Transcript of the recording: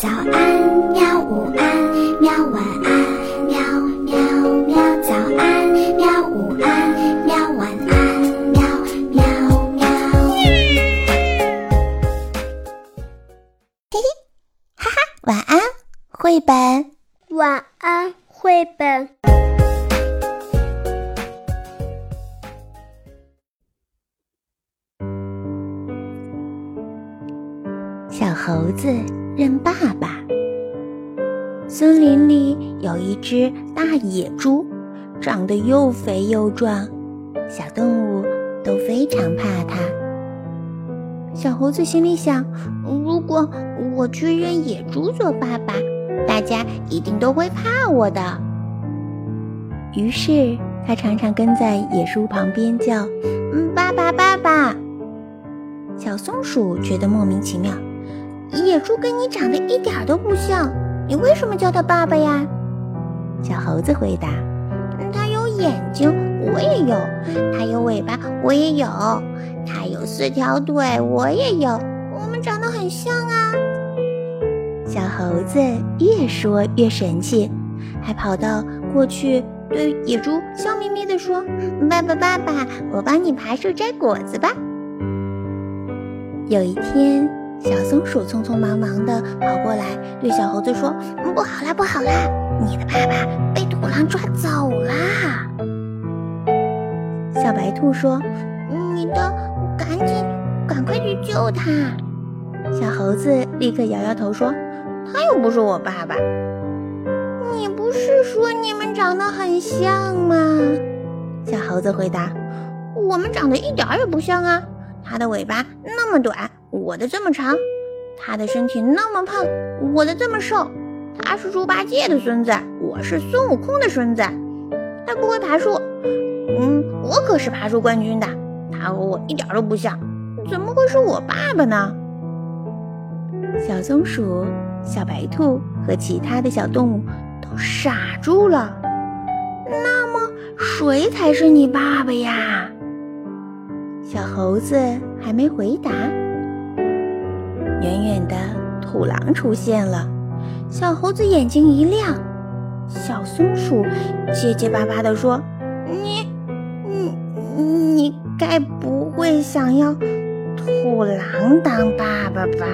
早安，喵！午安，喵！晚安，喵喵喵！早安，喵！午安，喵！晚安，喵喵喵！嘿嘿，哈哈，晚安，绘本。晚安，绘本。小猴子认爸爸。森林里有一只大野猪，长得又肥又壮，小动物都非常怕它。小猴子心里想：如果我去认野猪做爸爸，大家一定都会怕我的。于是他常常跟在野猪旁边叫：“嗯爸爸，爸爸！”小松鼠觉得莫名其妙。野猪跟你长得一点都不像，你为什么叫它爸爸呀？小猴子回答：“它有眼睛，我也有；它有尾巴，我也有；它有四条腿，我也有。我们长得很像啊！”小猴子越说越神气，还跑到过去对野猪笑眯眯地说：“爸爸，爸爸，我帮你爬树摘果子吧。”有一天。小松鼠匆匆忙忙地跑过来，对小猴子说：“不好啦，不好啦！你的爸爸被土狼抓走啦！”小白兔说：“你的，赶紧，赶快去救他！”小猴子立刻摇摇头说：“他又不是我爸爸。”你不是说你们长得很像吗？小猴子回答：“我们长得一点也不像啊！它的尾巴那么短。”我的这么长，他的身体那么胖，我的这么瘦。他是猪八戒的孙子，我是孙悟空的孙子。他不会爬树，嗯，我可是爬树冠军的。他和我一点都不像，怎么会是我爸爸呢？小松鼠、小白兔和其他的小动物都傻住了。那么谁才是你爸爸呀？小猴子还没回答。远远的土狼出现了，小猴子眼睛一亮。小松鼠结结巴巴地说：“你，你，你该不会想要土狼当爸爸吧？”